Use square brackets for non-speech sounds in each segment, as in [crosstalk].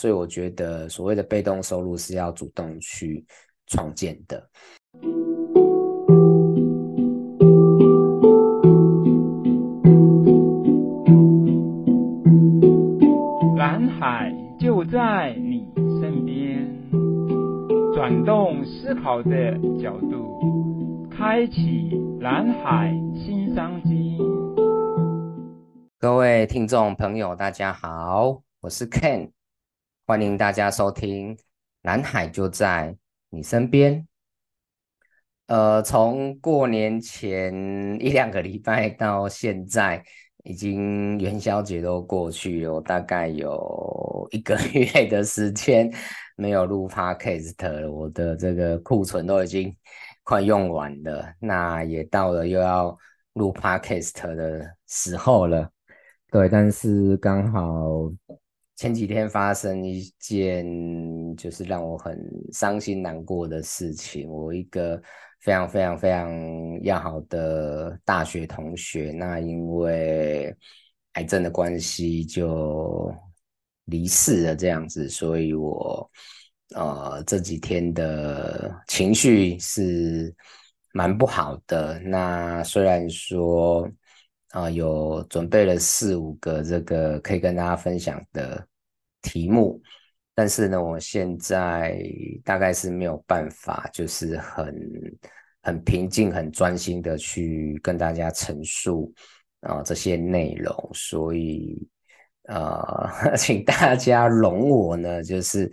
所以我觉得所谓的被动收入是要主动去创建的。蓝海就在你身边，转动思考的角度，开启蓝海新商机。各位听众朋友，大家好，我是 Ken，欢迎大家收听《南海就在你身边》。呃，从过年前一两个礼拜到现在，已经元宵节都过去了，大概有一个月的时间没有录 Podcast 了，我的这个库存都已经快用完了，那也到了又要录 Podcast 的时候了。对，但是刚好前几天发生一件就是让我很伤心难过的事情。我一个非常非常非常要好的大学同学，那因为癌症的关系就离世了，这样子，所以我呃这几天的情绪是蛮不好的。那虽然说。啊，有准备了四五个这个可以跟大家分享的题目，但是呢，我现在大概是没有办法，就是很很平静、很专心的去跟大家陈述啊这些内容，所以呃，[laughs] 请大家容我呢，就是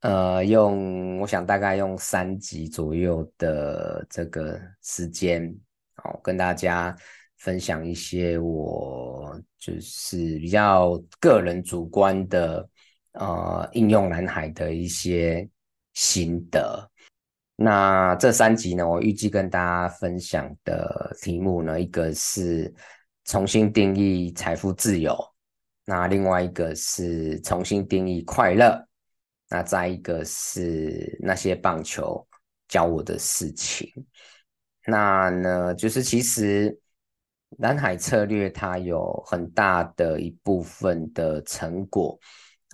呃用我想大概用三集左右的这个时间，哦，跟大家。分享一些我就是比较个人主观的呃应用蓝海的一些心得。那这三集呢，我预计跟大家分享的题目呢，一个是重新定义财富自由，那另外一个是重新定义快乐，那再一个是那些棒球教我的事情。那呢，就是其实。蓝海策略它有很大的一部分的成果，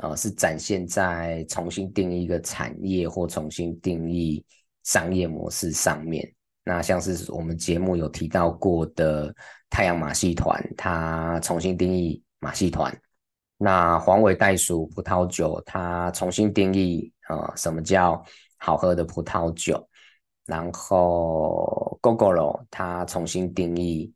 呃，是展现在重新定义一个产业或重新定义商业模式上面。那像是我们节目有提到过的太阳马戏团，它重新定义马戏团；那黄尾袋鼠葡萄酒，它重新定义呃什么叫好喝的葡萄酒；然后 Gogoro 它重新定义。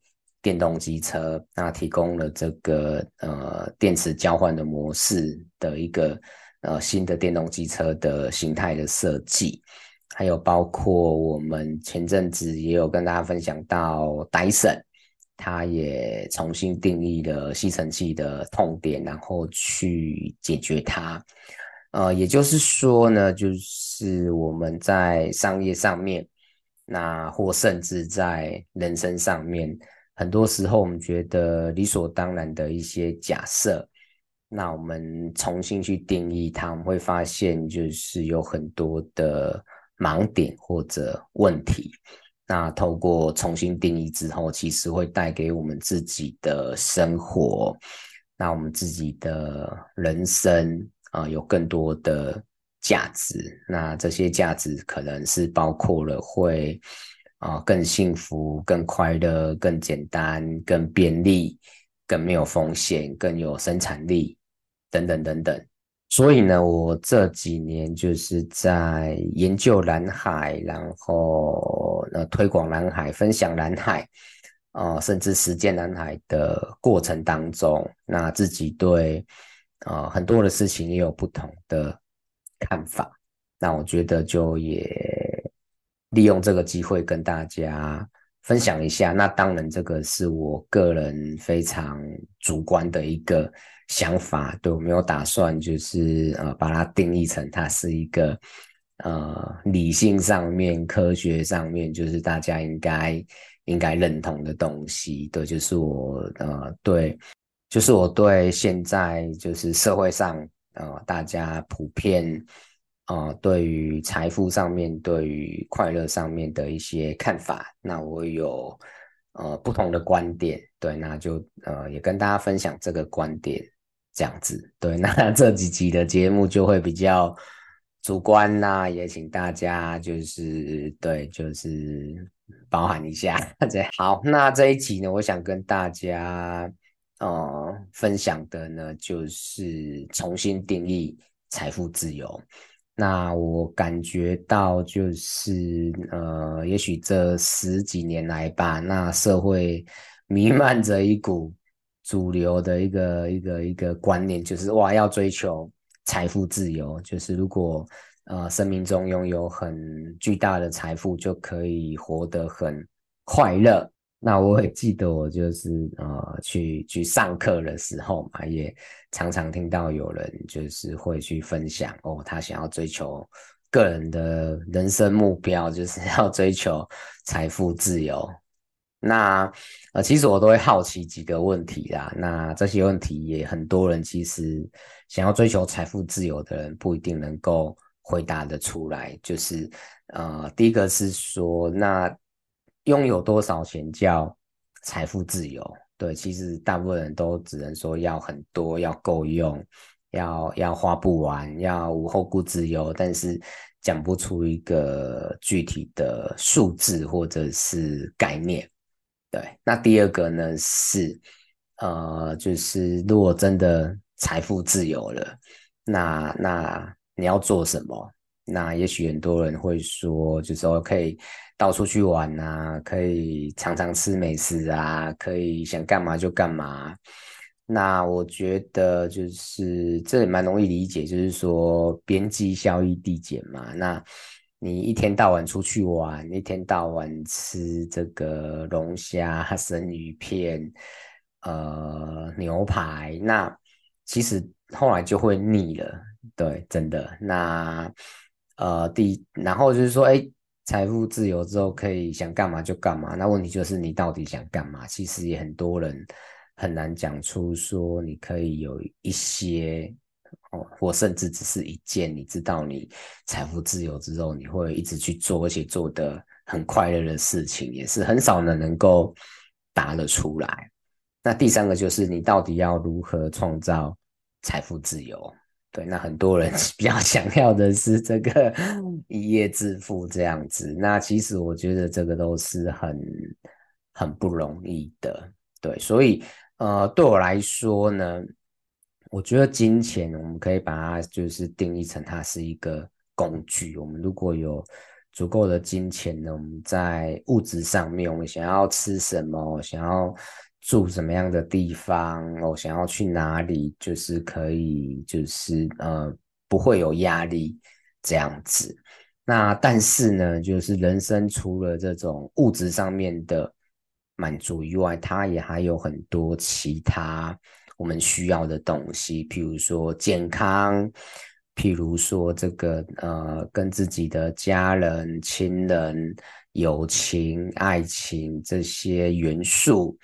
电动机车，那提供了这个呃电池交换的模式的一个呃新的电动机车的形态的设计，还有包括我们前阵子也有跟大家分享到戴森它也重新定义了吸尘器的痛点，然后去解决它。呃，也就是说呢，就是我们在商业上面，那或甚至在人生上面。很多时候，我们觉得理所当然的一些假设，那我们重新去定义它，我们会发现就是有很多的盲点或者问题。那透过重新定义之后，其实会带给我们自己的生活，那我们自己的人生啊，有更多的价值。那这些价值可能是包括了会。啊，更幸福、更快乐、更简单、更便利、更没有风险、更有生产力，等等等等。所以呢，我这几年就是在研究蓝海，然后呃推广蓝海、分享蓝海，啊、甚至实践蓝海的过程当中，那自己对啊、很多的事情也有不同的看法。那我觉得就也。利用这个机会跟大家分享一下，那当然这个是我个人非常主观的一个想法，对，我没有打算就是呃把它定义成它是一个呃理性上面、科学上面就是大家应该应该认同的东西，对，就是我呃对，就是我对现在就是社会上呃大家普遍。啊、呃，对于财富上面，对于快乐上面的一些看法，那我有呃不同的观点，对，那就呃也跟大家分享这个观点，这样子。对，[laughs] 那这几集的节目就会比较主观呐、也请大家就是对，就是包含一下。[laughs] 这好，那这一集呢，我想跟大家呃分享的呢，就是重新定义财富自由。那我感觉到就是呃，也许这十几年来吧，那社会 [laughs] 弥漫着一股主流的一个一个一个观念，就是哇，要追求财富自由，就是如果呃生命中拥有很巨大的财富，就可以活得很快乐。那我也记得，我就是呃去去上课的时候嘛，也常常听到有人就是会去分享哦，他想要追求个人的人生目标，就是要 [laughs] 追求财富自由。那呃，其实我都会好奇几个问题啦。那这些问题也很多人其实想要追求财富自由的人不一定能够回答得出来。就是呃，第一个是说那。拥有多少钱叫财富自由？对，其实大部分人都只能说要很多，要够用，要要花不完，要无后顾之忧，但是讲不出一个具体的数字或者是概念。对，那第二个呢是，呃，就是如果真的财富自由了，那那你要做什么？那也许很多人会说，就是说可以。到处去玩啊，可以常常吃美食啊，可以想干嘛就干嘛。那我觉得就是这也蛮容易理解，就是说边际效益递减嘛。那你一天到晚出去玩，一天到晚吃这个龙虾、生鱼片、呃牛排，那其实后来就会腻了。对，真的。那呃第，然后就是说，哎。财富自由之后可以想干嘛就干嘛，那问题就是你到底想干嘛？其实也很多人很难讲出说你可以有一些哦，或甚至只是一件你知道你财富自由之后你会一直去做，而且做得很快乐的事情，也是很少人能够答得出来。那第三个就是你到底要如何创造财富自由？对，那很多人 [laughs] 比较想要的是这个一夜致富这样子。那其实我觉得这个都是很很不容易的。对，所以呃，对我来说呢，我觉得金钱我们可以把它就是定义成它是一个工具。我们如果有足够的金钱呢，我们在物质上面，我们想要吃什么，想要。住什么样的地方？我想要去哪里，就是可以，就是呃，不会有压力这样子。那但是呢，就是人生除了这种物质上面的满足以外，它也还有很多其他我们需要的东西，譬如说健康，譬如说这个呃，跟自己的家人、亲人、友情、爱情这些元素。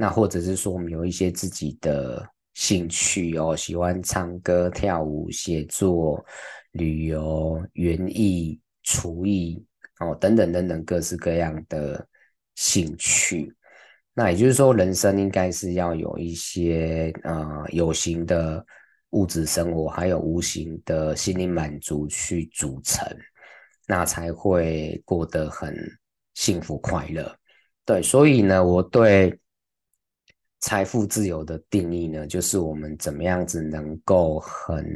那或者是说，我们有一些自己的兴趣哦，喜欢唱歌、跳舞、写作、旅游、园艺、厨艺哦，等等等等各式各样的兴趣。那也就是说，人生应该是要有一些呃有形的物质生活，还有无形的心灵满足去组成，那才会过得很幸福快乐。对，所以呢，我对。财富自由的定义呢，就是我们怎么样子能够很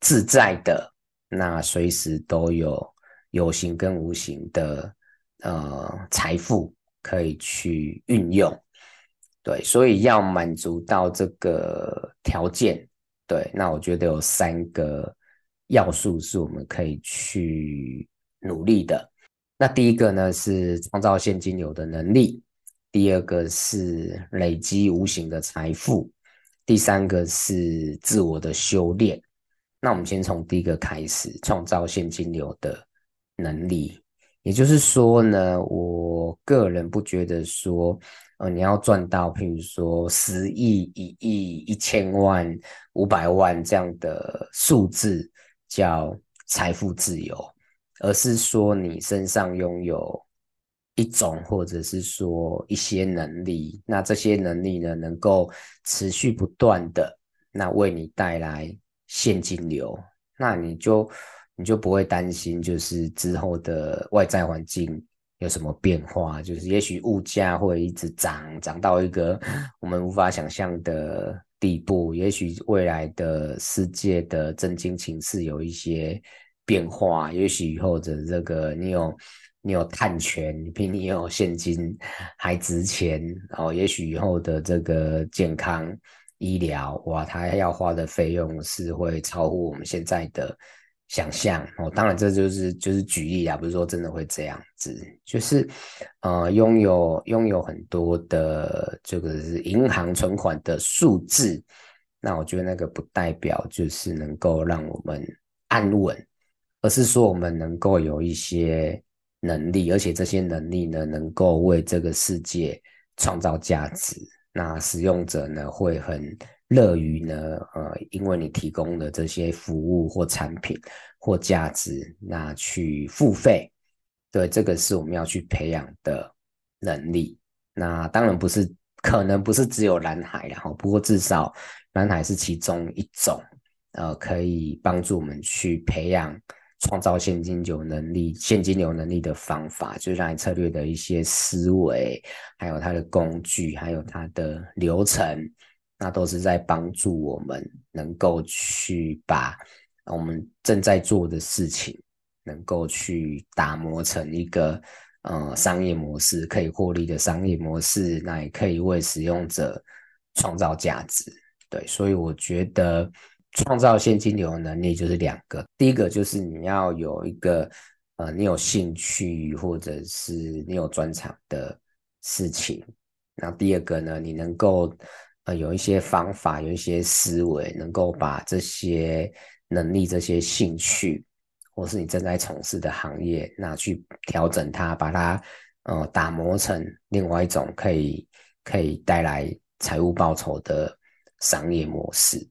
自在的，那随时都有有形跟无形的呃财富可以去运用。对，所以要满足到这个条件，对，那我觉得有三个要素是我们可以去努力的。那第一个呢，是创造现金流的能力。第二个是累积无形的财富，第三个是自我的修炼。那我们先从第一个开始，创造现金流的能力。也就是说呢，我个人不觉得说，呃，你要赚到譬如说十亿、一亿、一千万、五百万这样的数字叫财富自由，而是说你身上拥有。一种，或者是说一些能力，那这些能力呢，能够持续不断的那为你带来现金流，那你就你就不会担心，就是之后的外在环境有什么变化，就是也许物价会一直涨，涨到一个我们无法想象的地步，也许未来的世界的政经情势有一些变化，也许以后的这个你有。你有碳权，比你有现金还值钱哦。也许以后的这个健康医疗，哇，它要花的费用是会超乎我们现在的想象哦。当然，这就是就是举例啊，不是说真的会这样子。就是呃，拥有拥有很多的这个是银行存款的数字，那我觉得那个不代表就是能够让我们安稳，而是说我们能够有一些。能力，而且这些能力呢，能够为这个世界创造价值。那使用者呢，会很乐于呢，呃，因为你提供的这些服务或产品或价值，那去付费。对，这个是我们要去培养的能力。那当然不是，可能不是只有蓝海，然后不过至少蓝海是其中一种，呃，可以帮助我们去培养。创造现金流能力、现金流能力的方法，就是让你策略的一些思维，还有它的工具，还有它的流程，那都是在帮助我们能够去把我们正在做的事情，能够去打磨成一个呃商业模式，可以获利的商业模式，那也可以为使用者创造价值。对，所以我觉得。创造现金流的能力就是两个，第一个就是你要有一个呃，你有兴趣或者是你有专长的事情。那第二个呢，你能够呃有一些方法，有一些思维，能够把这些能力、这些兴趣，或是你正在从事的行业，那去调整它，把它呃打磨成另外一种可以可以带来财务报酬的商业模式。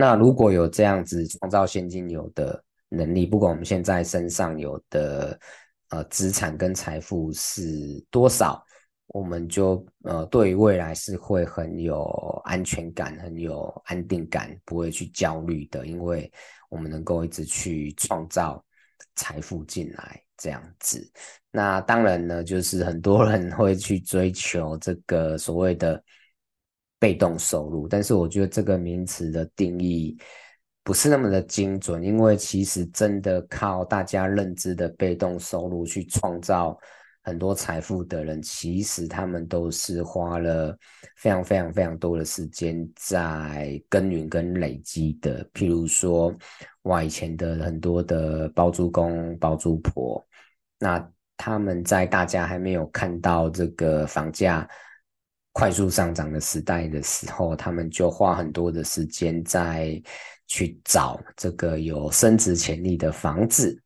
那如果有这样子创造现金流的能力，不管我们现在身上有的呃资产跟财富是多少，我们就呃对于未来是会很有安全感、很有安定感，不会去焦虑的，因为我们能够一直去创造财富进来这样子。那当然呢，就是很多人会去追求这个所谓的。被动收入，但是我觉得这个名词的定义不是那么的精准，因为其实真的靠大家认知的被动收入去创造很多财富的人，其实他们都是花了非常非常非常多的时间在耕耘跟累积的。譬如说，哇，以前的很多的包租公、包租婆，那他们在大家还没有看到这个房价。快速上涨的时代的时候，他们就花很多的时间在去找这个有升值潜力的房子，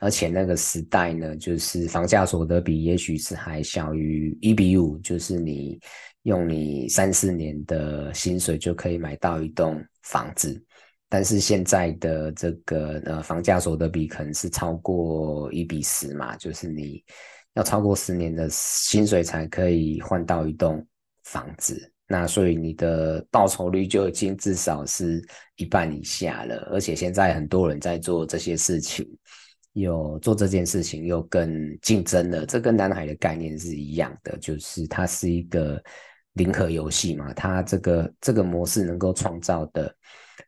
而且那个时代呢，就是房价所得比也许是还小于一比五，就是你用你三四年的薪水就可以买到一栋房子，但是现在的这个呃房价所得比可能是超过一比十嘛，就是你要超过十年的薪水才可以换到一栋。房子，那所以你的报酬率就已经至少是一半以下了，而且现在很多人在做这些事情，有做这件事情又更竞争了，这跟南海的概念是一样的，就是它是一个零和游戏嘛，它这个这个模式能够创造的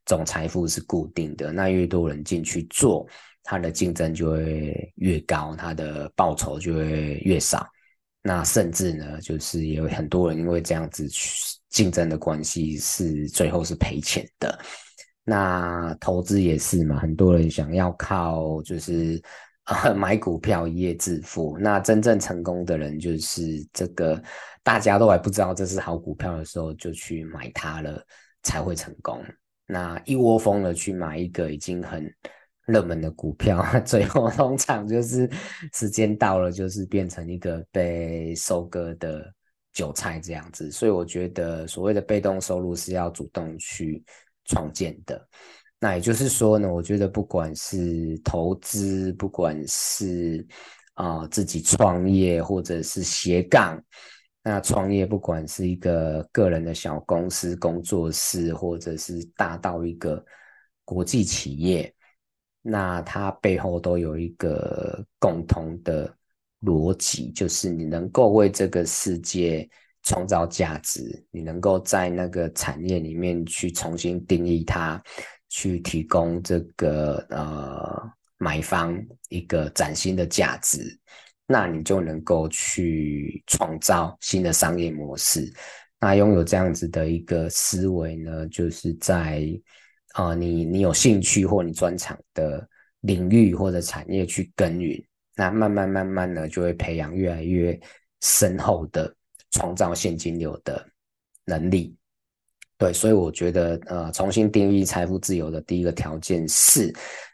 总财富是固定的，那越多人进去做，它的竞争就会越高，它的报酬就会越少。那甚至呢，就是也有很多人因为这样子去竞争的关系，是最后是赔钱的。那投资也是嘛，很多人想要靠就是呃买股票一夜致富。那真正成功的人，就是这个大家都还不知道这是好股票的时候就去买它了，才会成功。那一窝蜂的去买一个已经很。热门的股票，[laughs] 最后通常就是时间到了，就是变成一个被收割的韭菜这样子。所以我觉得所谓的被动收入是要主动去创建的。那也就是说呢，我觉得不管是投资，不管是啊、自己创业，或者是斜杠，那创业不管是一个个人的小公司、工作室，或者是大到一个国际企业，那它背后都有一个共同的逻辑，就是你能够为这个世界创造价值，你能够在那个产业里面去重新定义它，去提供这个呃买方一个崭新的价值。那你就能够去创造新的商业模式。那拥有这样子的一个思维呢，就是在啊、你你有兴趣或你专长的领域或者产业去耕耘，那慢慢慢慢呢，就会培养越来越深厚的创造现金流的能力。对，所以我觉得呃，重新定义财富自由的第一个条件是，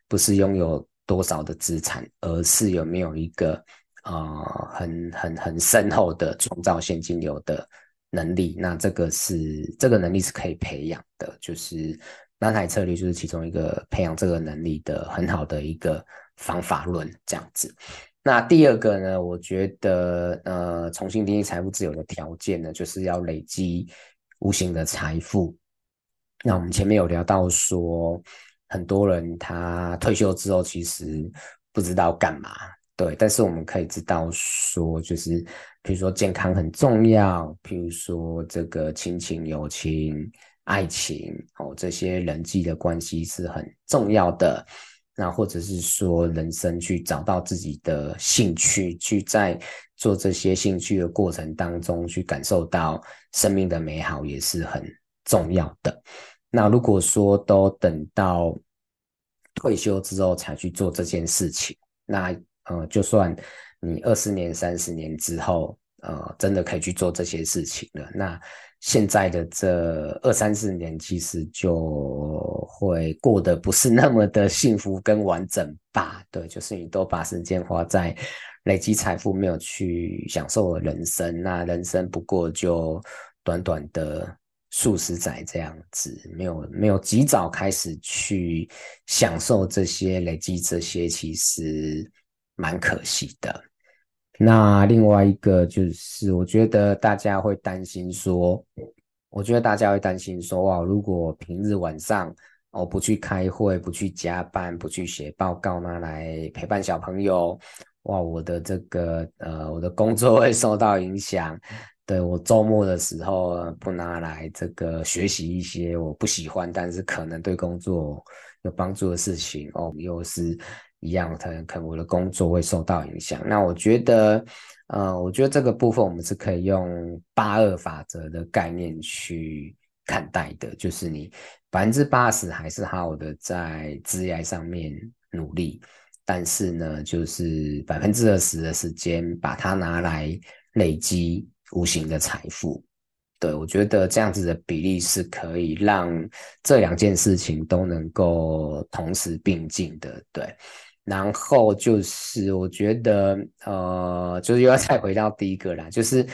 不是拥有多少的资产，而是有没有一个。啊、很很很深厚的创造现金流的能力，那这个是这个能力是可以培养的，就是蓝海策略就是其中一个培养这个能力的很好的一个方法论这样子。那第二个呢，我觉得呃，重新定义财富自由的条件呢，就是要累积无形的财富。那我们前面有聊到说，很多人他退休之后其实不知道干嘛。对，但是我们可以知道说，就是比如说健康很重要，譬如说这个亲情、友情、爱情哦，这些人际的关系是很重要的。那或者是说，人生去找到自己的兴趣，去在做这些兴趣的过程当中，去感受到生命的美好，也是很重要的。那如果说都等到退休之后才去做这件事情，那呃，就算你二十年、三十年之后，呃，真的可以去做这些事情了，那现在的这二三十年，其实就会过得不是那么的幸福跟完整吧？对，就是你都把时间花在累积财富，没有去享受人生，那人生不过就短短的数十载这样子，没有没有及早开始去享受这些累积这些，其实。蛮可惜的。那另外一个就是，我觉得大家会担心说，我觉得大家会担心说，哇，如果平日晚上我不去开会，不去加班，不去写报告，拿来陪伴小朋友，哇，我的这个呃，我的工作会受到影响。对，我周末的时候不拿来这个学习一些我不喜欢，但是可能对工作有帮助的事情哦，又是。一样，可能可能我的工作会受到影响。那我觉得，呃，我觉得这个部分我们是可以用八二法则的概念去看待的，就是你百分之八十还是好的在职业上面努力，但是呢，就是百分之二十的时间把它拿来累积无形的财富。对，我觉得这样子的比例是可以让这两件事情都能够同时并进的。对。然后就是，我觉得，呃，就是又要再回到第一个啦，就是，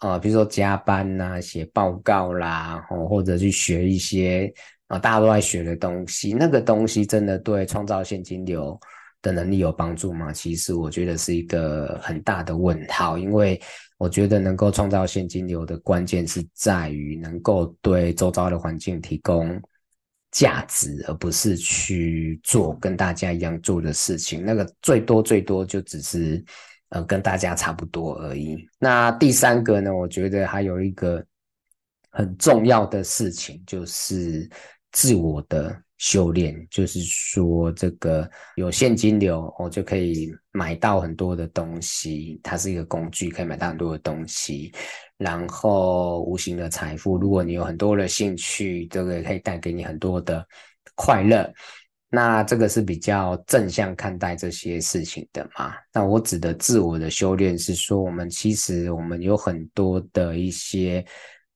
呃，比如说加班呐、啊，写报告啦，哦，或者去学一些啊、大家都在学的东西，那个东西真的对创造现金流的能力有帮助吗？其实我觉得是一个很大的问号，因为我觉得能够创造现金流的关键是在于能够对周遭的环境提供。价值，而不是去做跟大家一样做的事情，那个最多最多就只是，呃，跟大家差不多而已。那第三个呢，我觉得还有一个很重要的事情，就是自我的。修炼就是说，这个有现金流，我就可以买到很多的东西。它是一个工具，可以买到很多的东西。然后，无形的财富，如果你有很多的兴趣，这个可以带给你很多的快乐。那这个是比较正向看待这些事情的嘛？那我指的自我的修炼是说，我们其实我们有很多的一些。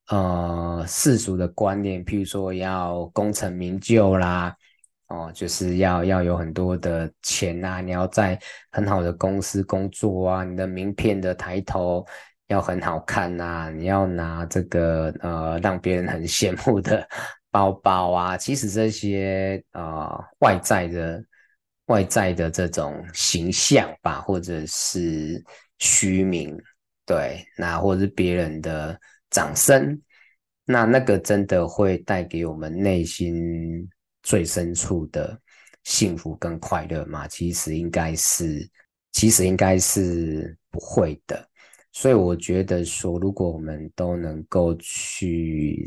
呃，世俗的观念，譬如说要功成名就啦，哦，就是要要有很多的钱呐，你要在很好的公司工作啊，你的名片的抬头要很好看呐，你要拿这个呃让别人很羡慕的包包啊，其实这些呃外在的外在的这种形象吧，或者是虚名。对，那或者是别人的掌声，那那个真的会带给我们内心最深处的幸福跟快乐吗？其实应该是，其实应该是不会的。所以我觉得说，如果我们都能够去，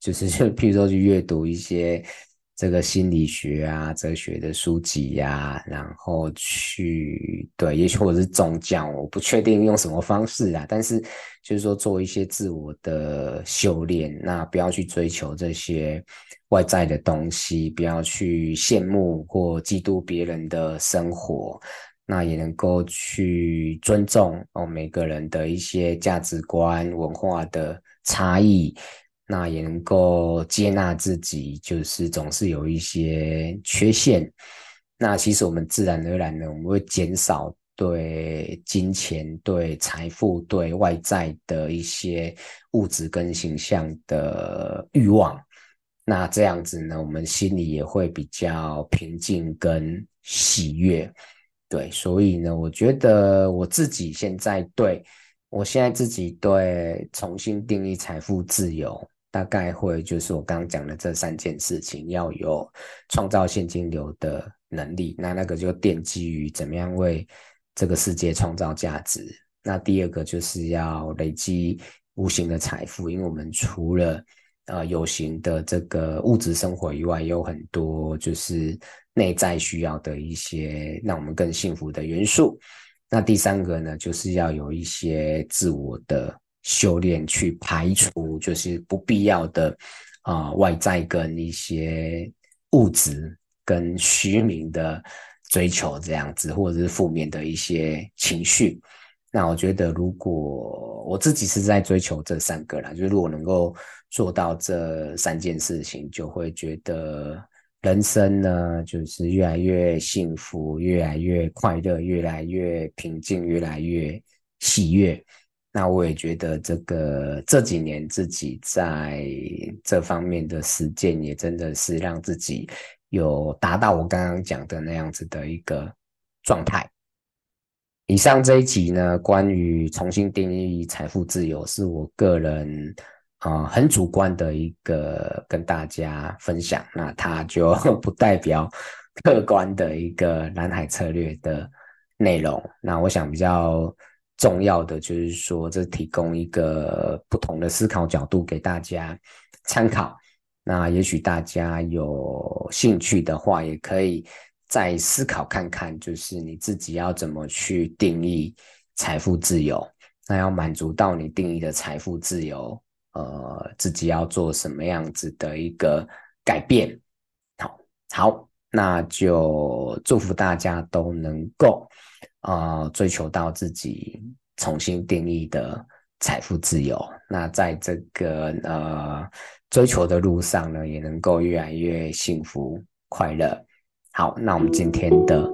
就是就 [laughs] 譬如说去阅读一些。这个心理学啊、哲学的书籍呀、啊，然后去对，也许或者是宗教，我不确定用什么方式啊，但是就是说做一些自我的修炼，那不要去追求这些外在的东西，不要去羡慕或嫉妒别人的生活，那也能够去尊重哦每个人的一些价值观、文化的差异。那也能够接纳自己，就是总是有一些缺陷。那其实我们自然而然呢，我们会减少对金钱、对财富、对外在的一些物质跟形象的欲望。那这样子呢，我们心里也会比较平静跟喜悦。对，所以呢，我觉得我自己现在对，我现在自己对重新定义财富自由。大概会就是我刚刚讲的这三件事情，要有创造现金流的能力，那那个就奠基于怎么样为这个世界创造价值。那第二个就是要累积无形的财富，因为我们除了呃有形的这个物质生活以外，有很多就是内在需要的一些让我们更幸福的元素。那第三个呢，就是要有一些自我的。修炼去排除就是不必要的啊、外在跟一些物质跟虚名的追求这样子，或者是负面的一些情绪。那我觉得，如果我自己是在追求这三个啦，就是如果能够做到这三件事情，就会觉得人生呢，就是越来越幸福，越来越快乐，越来越平静，越来越喜悦。那我也觉得这个这几年自己在这方面的实践，也真的是让自己有达到我刚刚讲的那样子的一个状态。以上这一集呢，关于重新定义财富自由，是我个人啊、很主观的一个跟大家分享，那它就 [laughs] 不代表客观的一个蓝海策略的内容。那我想比较。重要的就是说，这提供一个不同的思考角度给大家参考。那也许大家有兴趣的话，也可以再思考看看，就是你自己要怎么去定义财富自由。那要满足到你定义的财富自由，呃，自己要做什么样子的一个改变？好，好，那就祝福大家都能够。呃，追求到自己重新定义的财富自由，那在这个呃追求的路上呢，也能够越来越幸福快乐。好，那我们今天的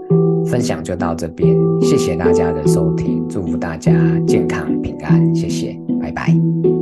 分享就到这边，谢谢大家的收听，祝福大家健康平安，谢谢，拜拜。